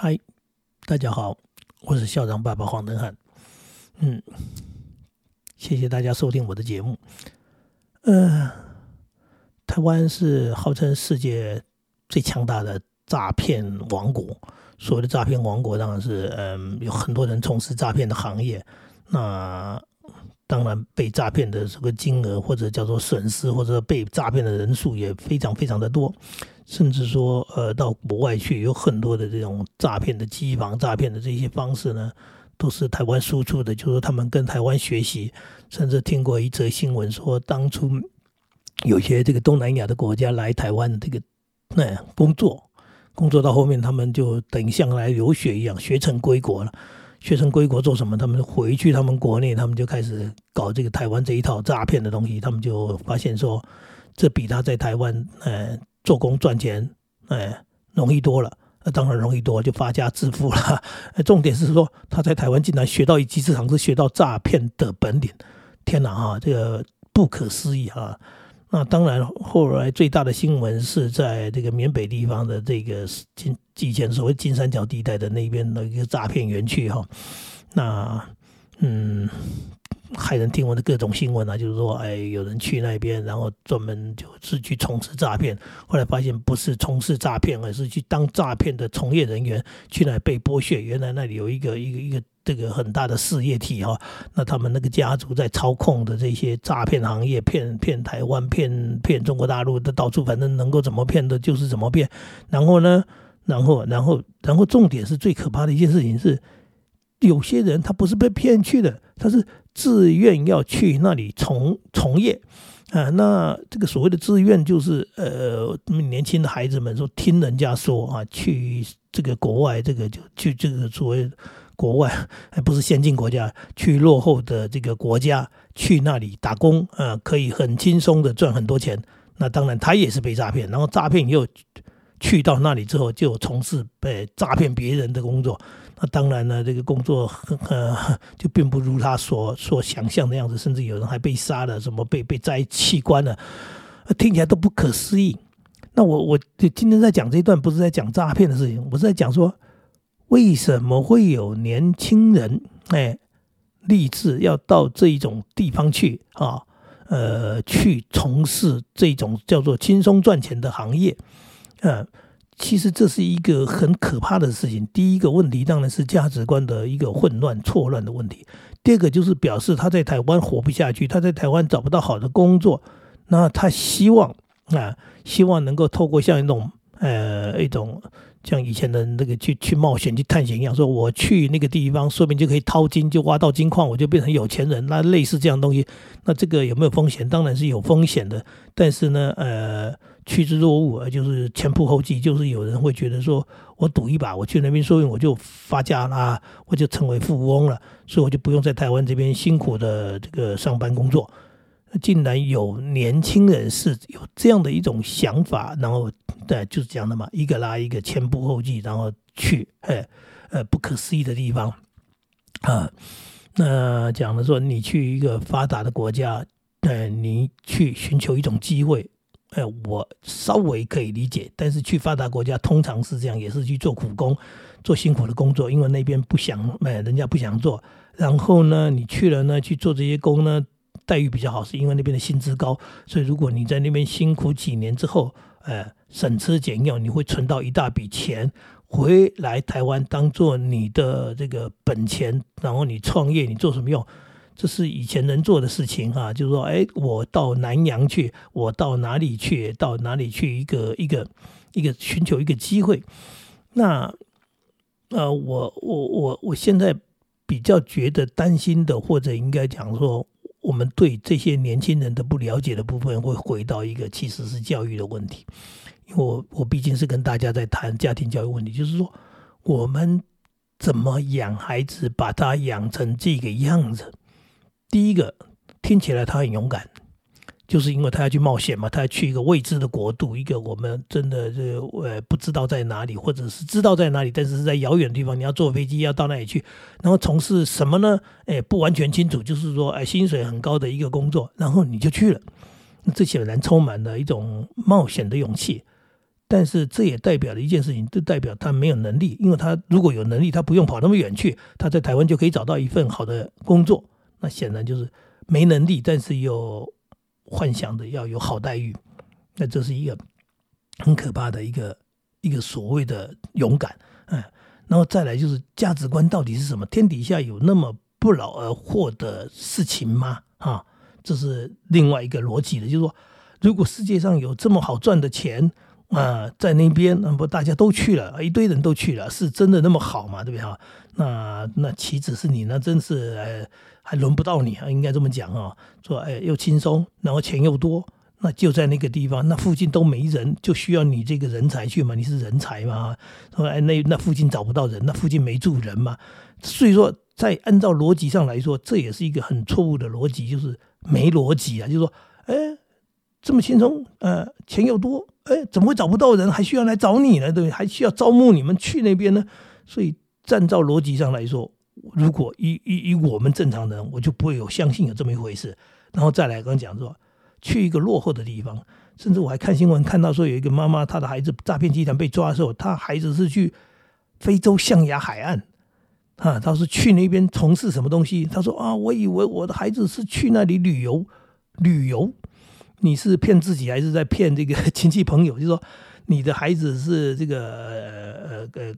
嗨，大家好，我是校长爸爸黄登汉。嗯，谢谢大家收听我的节目。呃，台湾是号称世界最强大的诈骗王国。所谓的诈骗王国，当然是嗯，有很多人从事诈骗的行业。那当然，被诈骗的这个金额或者叫做损失，或者被诈骗的人数也非常非常的多。甚至说，呃，到国外去有很多的这种诈骗的机房、诈骗的这些方式呢，都是台湾输出的。就说他们跟台湾学习，甚至听过一则新闻，说当初有些这个东南亚的国家来台湾这个那工作，工作到后面他们就等于像来留学一样，学成归国了。学成归国做什么？他们回去他们国内，他们就开始搞这个台湾这一套诈骗的东西。他们就发现说，这比他在台湾，呃。做工赚钱，哎，容易多了，那当然容易多，就发家致富了。重点是说，他在台湾竟然学到一技之长，是学到诈骗的本领。天哪，哈，这个不可思议啊！那当然，后来最大的新闻是在这个缅北地方的这个金以前所谓金三角地带的那边的一个诈骗园区，哈，那嗯。骇人听闻的各种新闻啊，就是说，哎，有人去那边，然后专门就是去从事诈骗，后来发现不是从事诈骗，而是去当诈骗的从业人员，去那被剥削。原来那里有一个一个一个这个很大的事业体哈，那他们那个家族在操控的这些诈骗行业，骗骗台湾，骗骗中国大陆的，到处反正能够怎么骗的，就是怎么骗。然后呢，然后然后然后重点是最可怕的一件事情是，有些人他不是被骗去的，他是。自愿要去那里从从业啊，那这个所谓的自愿就是呃，年轻的孩子们说听人家说啊，去这个国外，这个就去这个所谓国外，还 不是先进国家，去落后的这个国家去那里打工啊，可以很轻松的赚很多钱。那当然他也是被诈骗，然后诈骗又去到那里之后就从事被诈骗别人的工作。那当然呢，这个工作呃就并不如他所所想象的样子，甚至有人还被杀了，什么被被摘器官了，听起来都不可思议。那我我今天在讲这一段，不是在讲诈骗的事情，我是在讲说为什么会有年轻人哎立志要到这一种地方去啊，呃，去从事这种叫做轻松赚钱的行业，嗯。其实这是一个很可怕的事情。第一个问题当然是价值观的一个混乱、错乱的问题。第二个就是表示他在台湾活不下去，他在台湾找不到好的工作，那他希望啊，希望能够透过像一种呃一种像以前的那个去去冒险、去探险一样，说我去那个地方，说不定就可以淘金，就挖到金矿，我就变成有钱人。那类似这样东西，那这个有没有风险？当然是有风险的。但是呢，呃。趋之若鹜，就是前仆后继，就是有人会觉得说，我赌一把，我去那边，说不定我就发家啦，我就成为富翁了，所以我就不用在台湾这边辛苦的这个上班工作。竟然有年轻人是有这样的一种想法，然后对，就是这样的嘛，一个拉一个，前仆后继，然后去，哎，呃，不可思议的地方啊。那讲的说，你去一个发达的国家，呃，你去寻求一种机会。哎，我稍微可以理解，但是去发达国家通常是这样，也是去做苦工，做辛苦的工作，因为那边不想，哎，人家不想做。然后呢，你去了呢，去做这些工呢，待遇比较好，是因为那边的薪资高。所以如果你在那边辛苦几年之后，哎，省吃俭用，你会存到一大笔钱，回来台湾当做你的这个本钱，然后你创业，你做什么用？这是以前能做的事情哈，就是说，哎，我到南洋去，我到哪里去，到哪里去，一个一个一个寻求一个机会。那呃，我我我我现在比较觉得担心的，或者应该讲说，我们对这些年轻人的不了解的部分，会回到一个其实是教育的问题。因为我我毕竟是跟大家在谈家庭教育问题，就是说，我们怎么养孩子，把他养成这个样子。第一个听起来他很勇敢，就是因为他要去冒险嘛，他要去一个未知的国度，一个我们真的这呃不知道在哪里，或者是知道在哪里，但是是在遥远的地方，你要坐飞机要到那里去，然后从事什么呢？哎，不完全清楚，就是说哎薪水很高的一个工作，然后你就去了，这显然充满了一种冒险的勇气。但是这也代表了一件事情，这代表他没有能力，因为他如果有能力，他不用跑那么远去，他在台湾就可以找到一份好的工作。那显然就是没能力，但是又幻想的要有好待遇，那这是一个很可怕的一个一个所谓的勇敢，嗯，然后再来就是价值观到底是什么？天底下有那么不劳而获的事情吗？啊，这是另外一个逻辑的，就是说，如果世界上有这么好赚的钱。啊，在那边，那不大家都去了，一堆人都去了，是真的那么好吗？对不对哈？那那岂止是你那？真是，呃，还轮不到你啊！应该这么讲啊，说，哎，又轻松，然后钱又多，那就在那个地方，那附近都没人，就需要你这个人才去嘛？你是人才嘛？说，哎，那那附近找不到人，那附近没住人嘛？所以说，在按照逻辑上来说，这也是一个很错误的逻辑，就是没逻辑啊，就是说，哎。这么轻松，呃，钱又多，哎，怎么会找不到人，还需要来找你呢？对？还需要招募你们去那边呢？所以，站照逻辑上来说，如果以以以我们正常人，我就不会有相信有这么一回事。然后再来，刚刚讲说，去一个落后的地方，甚至我还看新闻看到说，有一个妈妈，她的孩子诈骗集团被抓的时候，她孩子是去非洲象牙海岸，啊，他是去那边从事什么东西？他说啊，我以为我的孩子是去那里旅游，旅游。你是骗自己还是在骗这个 亲戚朋友？就是说，你的孩子是这个呃呃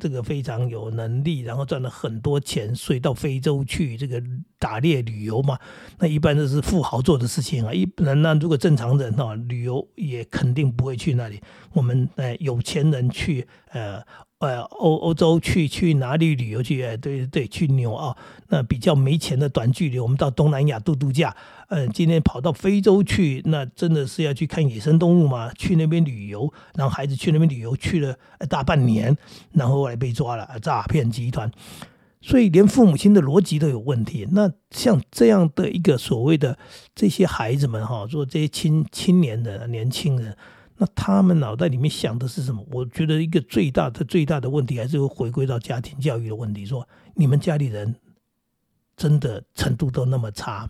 这个非常有能力，然后赚了很多钱，所以到非洲去这个打猎旅游嘛？那一般都是富豪做的事情啊。一般那如果正常人哈，旅游也肯定不会去那里。我们呃有钱人去呃。呃，欧欧洲去去哪里旅游去？哎，对对，去纽澳。那比较没钱的短距离，我们到东南亚度度假。嗯，今天跑到非洲去，那真的是要去看野生动物嘛？去那边旅游，然后孩子去那边旅游去了大半年，然后后来被抓了，诈骗集团。所以连父母亲的逻辑都有问题。那像这样的一个所谓的这些孩子们哈，做这些青青年人、年轻人。那他们脑袋里面想的是什么？我觉得一个最大的最大的问题还是会回归到家庭教育的问题。说你们家里人真的程度都那么差，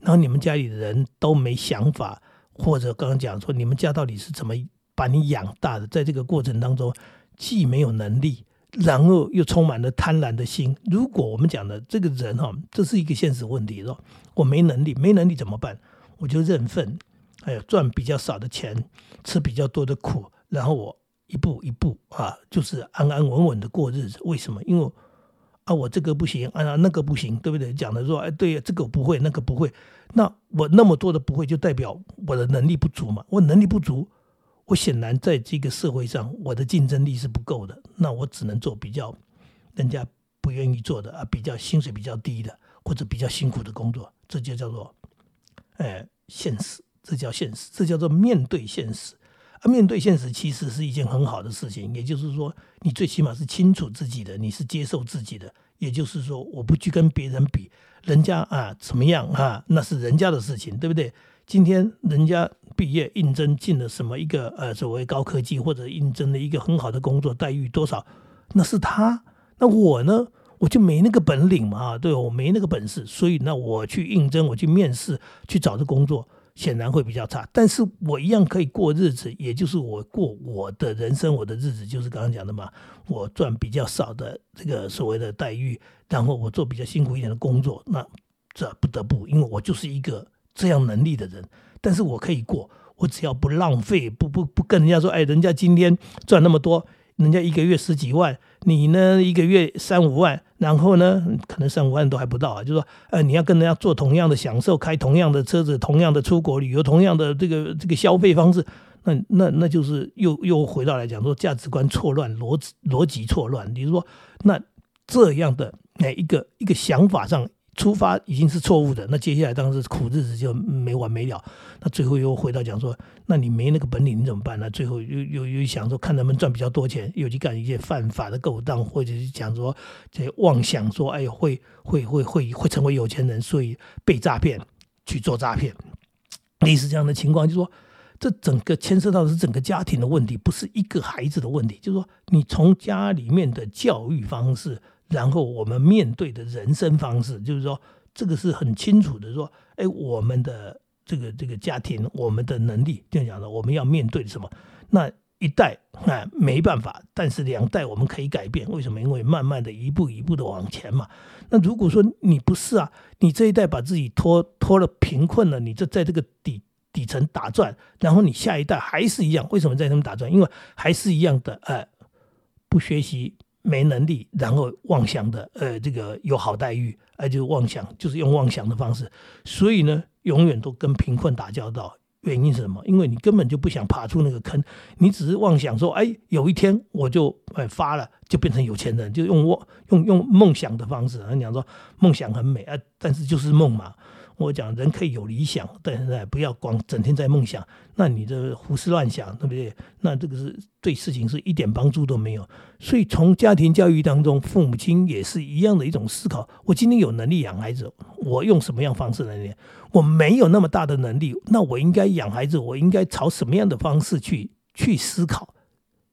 然后你们家里的人都没想法，或者刚刚讲说你们家到底是怎么把你养大的？在这个过程当中，既没有能力，然后又充满了贪婪的心。如果我们讲的这个人哈，这是一个现实问题，说我没能力，没能力怎么办？我就认份。还有赚比较少的钱，吃比较多的苦，然后我一步一步啊，就是安安稳稳的过日子。为什么？因为啊，我这个不行，啊那个不行，对不对？讲的说，哎，对，这个不会，那个不会，那我那么多的不会，就代表我的能力不足嘛？我能力不足，我显然在这个社会上，我的竞争力是不够的。那我只能做比较人家不愿意做的啊，比较薪水比较低的，或者比较辛苦的工作，这就叫做哎现实。这叫现实，这叫做面对现实。啊，面对现实其实是一件很好的事情。也就是说，你最起码是清楚自己的，你是接受自己的。也就是说，我不去跟别人比，人家啊怎么样啊，那是人家的事情，对不对？今天人家毕业应征进了什么一个呃所谓高科技，或者应征了一个很好的工作，待遇多少，那是他。那我呢，我就没那个本领嘛，对我没那个本事，所以那我去应征，我去面试，去找这工作。显然会比较差，但是我一样可以过日子，也就是我过我的人生，我的日子就是刚刚讲的嘛，我赚比较少的这个所谓的待遇，然后我做比较辛苦一点的工作，那这不得不，因为我就是一个这样能力的人，但是我可以过，我只要不浪费，不不不跟人家说，哎，人家今天赚那么多。人家一个月十几万，你呢一个月三五万，然后呢可能三五万都还不到啊。就说，呃，你要跟人家做同样的享受，开同样的车子，同样的出国旅游，同样的这个这个消费方式，那那那就是又又回到来讲说价值观错乱，逻辑逻辑错乱。比如说，那这样的哎一个一个想法上。出发已经是错误的，那接下来当时苦日子就没完没了。那最后又回到讲说，那你没那个本领，你怎么办呢？最后又又又想说，看能不能赚比较多钱，又去干一些犯法的勾当，或者是讲说这妄想说，哎，会会会会会成为有钱人，所以被诈骗去做诈骗，类似这样的情况，就说这整个牵涉到的是整个家庭的问题，不是一个孩子的问题。就是说，你从家里面的教育方式。然后我们面对的人生方式，就是说，这个是很清楚的。说，哎，我们的这个这个家庭，我们的能力，就讲了，我们要面对什么？那一代啊没办法，但是两代我们可以改变。为什么？因为慢慢的一步一步的往前嘛。那如果说你不是啊，你这一代把自己拖拖了贫困了，你这在这个底底层打转，然后你下一代还是一样，为什么在他们打转？因为还是一样的，呃，不学习。没能力，然后妄想的，呃，这个有好待遇，呃，就妄想，就是用妄想的方式，所以呢，永远都跟贫困打交道。原因是什么？因为你根本就不想爬出那个坑，你只是妄想说，哎，有一天我就哎发了，就变成有钱人，就用我用用梦想的方式。你讲说梦想很美啊，但是就是梦嘛。我讲人可以有理想，但是不要光整天在梦想，那你这胡思乱想，对不对？那这个是对事情是一点帮助都没有。所以从家庭教育当中，父母亲也是一样的一种思考：我今天有能力养孩子，我用什么样方式来养？我没有那么大的能力，那我应该养孩子，我应该朝什么样的方式去去思考？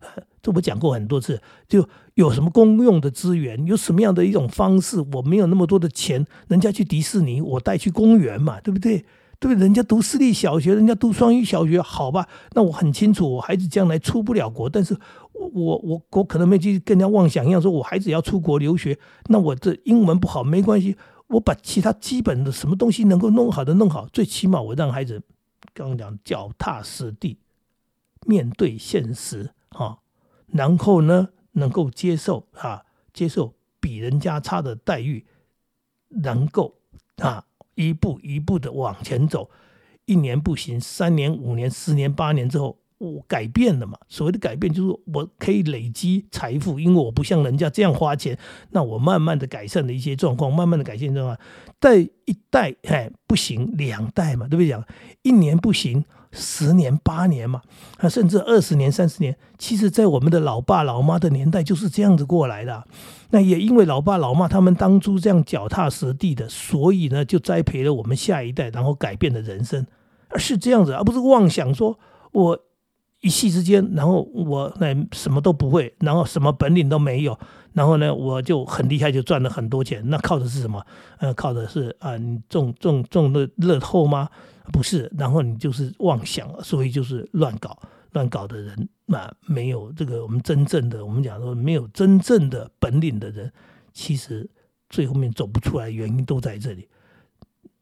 这我讲过很多次，就有什么公用的资源，有什么样的一种方式，我没有那么多的钱，人家去迪士尼，我带去公园嘛，对不对？对不对？人家读私立小学，人家读双语小学，好吧？那我很清楚，我孩子将来出不了国，但是我我我我可能没去跟人家妄想一样，说我孩子要出国留学，那我这英文不好没关系，我把其他基本的什么东西能够弄好的弄好，最起码我让孩子刚刚讲脚踏实地，面对现实啊。然后呢，能够接受啊，接受比人家差的待遇，能够啊一步一步的往前走，一年不行，三年、五年、十年、八年之后，我改变了嘛。所谓的改变，就是我可以累积财富，因为我不像人家这样花钱，那我慢慢的改善了一些状况，慢慢的改善状况。但一代哎不行，两代嘛，对不对？讲一年不行。十年八年嘛，啊，甚至二十年、三十年，其实，在我们的老爸老妈的年代就是这样子过来的。那也因为老爸老妈他们当初这样脚踏实地的，所以呢，就栽培了我们下一代，然后改变了人生。是这样子，而不是妄想说我一夕之间，然后我那什么都不会，然后什么本领都没有，然后呢，我就很厉害，就赚了很多钱。那靠的是什么？呃，靠的是啊，你中中中的乐透吗？不是，然后你就是妄想，所以就是乱搞，乱搞的人嘛，没有这个我们真正的，我们讲说没有真正的本领的人，其实最后面走不出来，原因都在这里。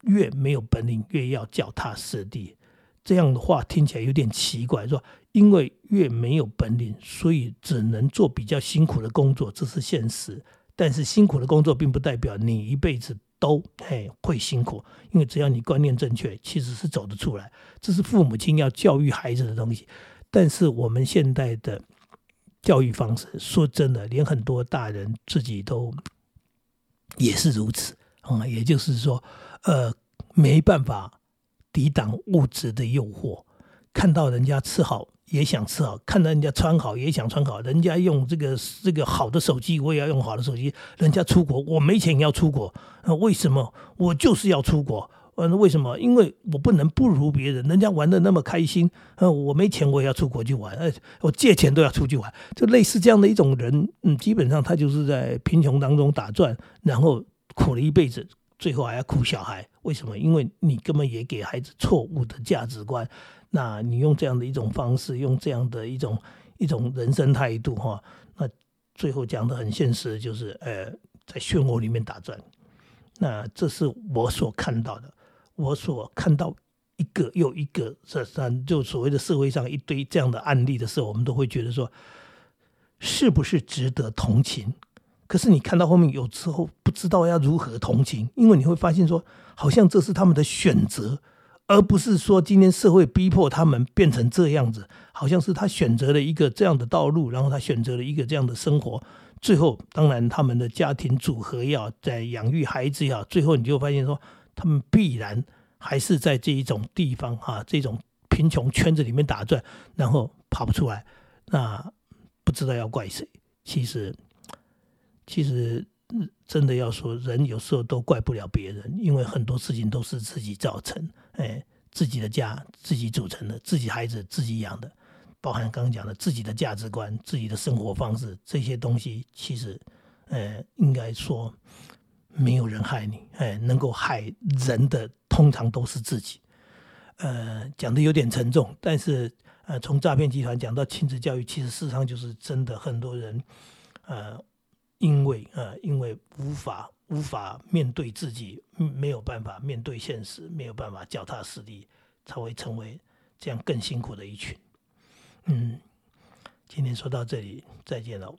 越没有本领，越要脚踏实地。这样的话听起来有点奇怪，说因为越没有本领，所以只能做比较辛苦的工作，这是现实。但是辛苦的工作并不代表你一辈子。都哎会辛苦，因为只要你观念正确，其实是走得出来。这是父母亲要教育孩子的东西。但是我们现在的教育方式，说真的，连很多大人自己都也是如此啊。也就是说，呃，没办法抵挡物质的诱惑，看到人家吃好。也想吃好，看到人家穿好也想穿好，人家用这个这个好的手机，我也要用好的手机。人家出国，我没钱要出国，那为什么我就是要出国？嗯，为什么？因为我不能不如别人，人家玩的那么开心，嗯，我没钱我也要出国去玩，哎，我借钱都要出去玩，就类似这样的一种人，嗯，基本上他就是在贫穷当中打转，然后苦了一辈子，最后还要苦小孩。为什么？因为你根本也给孩子错误的价值观。那你用这样的一种方式，用这样的一种一种人生态度，哈，那最后讲的很现实，就是呃，在漩涡里面打转。那这是我所看到的，我所看到一个又一个这三，就所谓的社会上一堆这样的案例的时候，我们都会觉得说，是不是值得同情？可是你看到后面，有时候不知道要如何同情，因为你会发现说，好像这是他们的选择。而不是说今天社会逼迫他们变成这样子，好像是他选择了一个这样的道路，然后他选择了一个这样的生活，最后当然他们的家庭组合要在养育孩子要，最后你就发现说他们必然还是在这一种地方啊，这种贫穷圈子里面打转，然后跑不出来，那不知道要怪谁。其实，其实真的要说，人有时候都怪不了别人，因为很多事情都是自己造成。哎，自己的家自己组成的，自己孩子自己养的，包含刚刚讲的自己的价值观、自己的生活方式这些东西，其实，呃，应该说没有人害你，哎，能够害人的通常都是自己。呃，讲的有点沉重，但是呃，从诈骗集团讲到亲子教育，其实事实上就是真的很多人，呃，因为啊，因为无法无法面对自己，没有办法面对现实，没有办法脚踏实地，才会成为这样更辛苦的一群。嗯，今天说到这里，再见了。